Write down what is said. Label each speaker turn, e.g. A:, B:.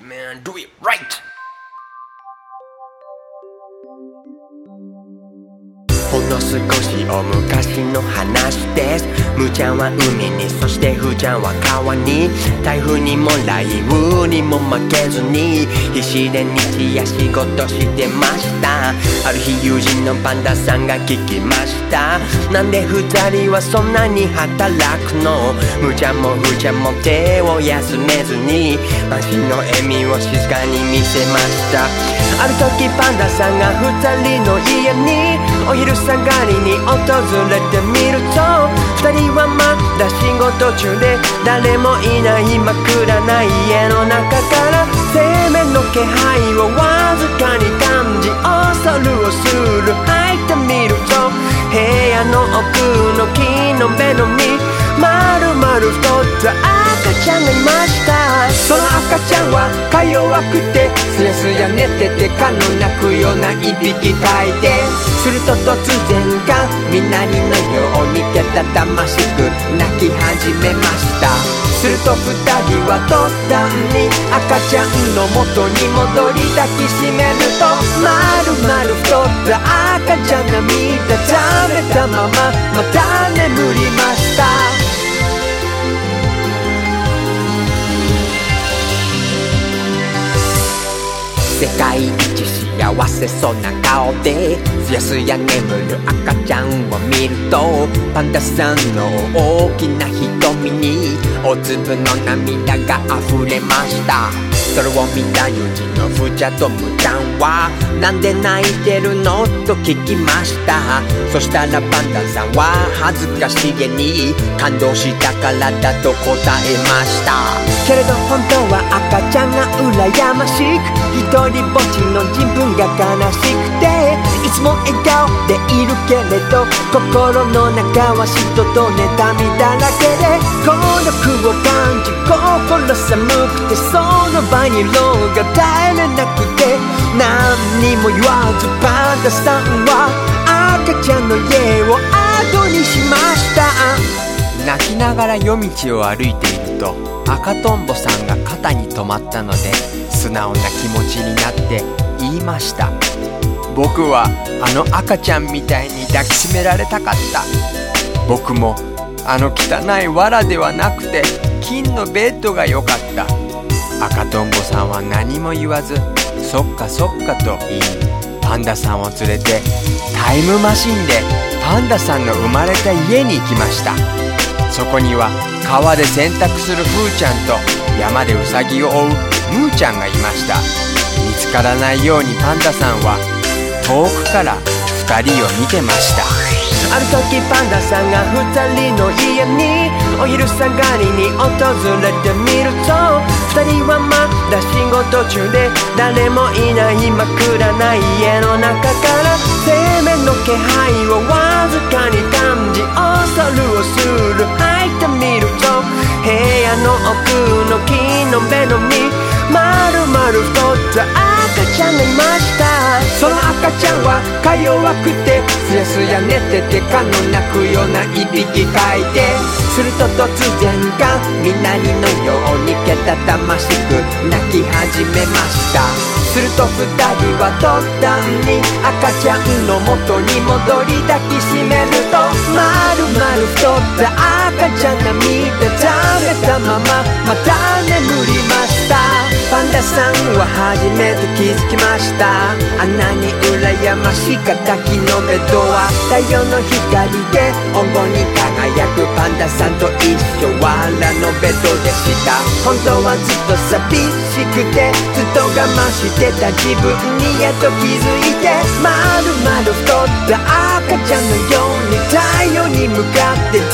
A: Man, do it right! 少しお昔の話です。むちゃんは海にそしてふちゃんは川に。台風にも雷雨にも負けずに必死で日夜仕事してました。ある日友人のパンダさんが聞きました。なんで二人はそんなに働くの？むちゃんもふちゃんも手を休めずに満身の笑みを静かに見せました。ある時パンダさんが二人の家にお昼下がりに訪れてみると二人はまだ仕事中で誰もいない真っ暗な家の中から生命の気配をわずかに感じ恐る恐る入ってみると部屋の奥の木の目の実まるまる太ったちゃんがいました。その赤ちゃんはか弱くてすやすや寝てて蚊の鳴くようないびきかいてすると突然がみなりのようにけたたましく泣き始めました。すると二人は途端に赤ちゃんの元に戻り抱きしめるとまるまる太った赤ちゃんが涙ためたまままた眠りました。幸せそうな顔ですやすや眠る赤ちゃんを見るとパンダさんの大きな瞳に大粒の涙が溢れました。それを見た友人のふちゃとむちゃんはなんで泣いてるの？と聞きました。そしたらパンダさんは恥ずかしげに感動したからだと答えました。けれど本当は赤ちゃんが羨ましく一人ぼっちの自分が悲しくていつも笑顔でいるけれど心の中は嫉妬と妬みだらけで孤独を感じ心寒くてその場にいるのが耐えれなくて何にも言わずパンダさんは赤ちゃんの家を後にしました。泣きながら夜道を歩いていると赤とんぼさんが肩に止まったので素直な気持ちになって言いました。僕はあの赤ちゃんみたいに抱きしめられたかった。僕もあの汚い藁ではなくて金のベッドが良かった。赤とんぼさんは何も言わずそっかそっかと言いパンダさんを連れてタイムマシンでパンダさんの生まれた家に行きました。そこには川で洗濯するふーちゃんと山でウサギを追うムーちゃんがいました。見つからないようにパンダさんは遠くから2人を見てました。ある時パンダさんが2人の家にお昼下がりに訪れてみると2人はまだ仕事中で誰もいない真っ暗な家の中。の目の実まるまる太った赤ちゃんがいました。その赤ちゃんはか弱くてすやすや寝てて蚊の鳴くようないびきかいて。すると突然がみなりのようにけたたましく泣き始めました。すると二人は途端に赤ちゃんの元に戻り抱きしめるとまるまる太った初めて気づきました。あんなに羨ましかった木のベッドは太陽の光で黄金に輝くパンダさんと一緒藁のベッドでした。本当はずっと寂しくてずっと我慢してた自分にやっと気づいてまるまる太った赤ちゃんのように太陽に向かって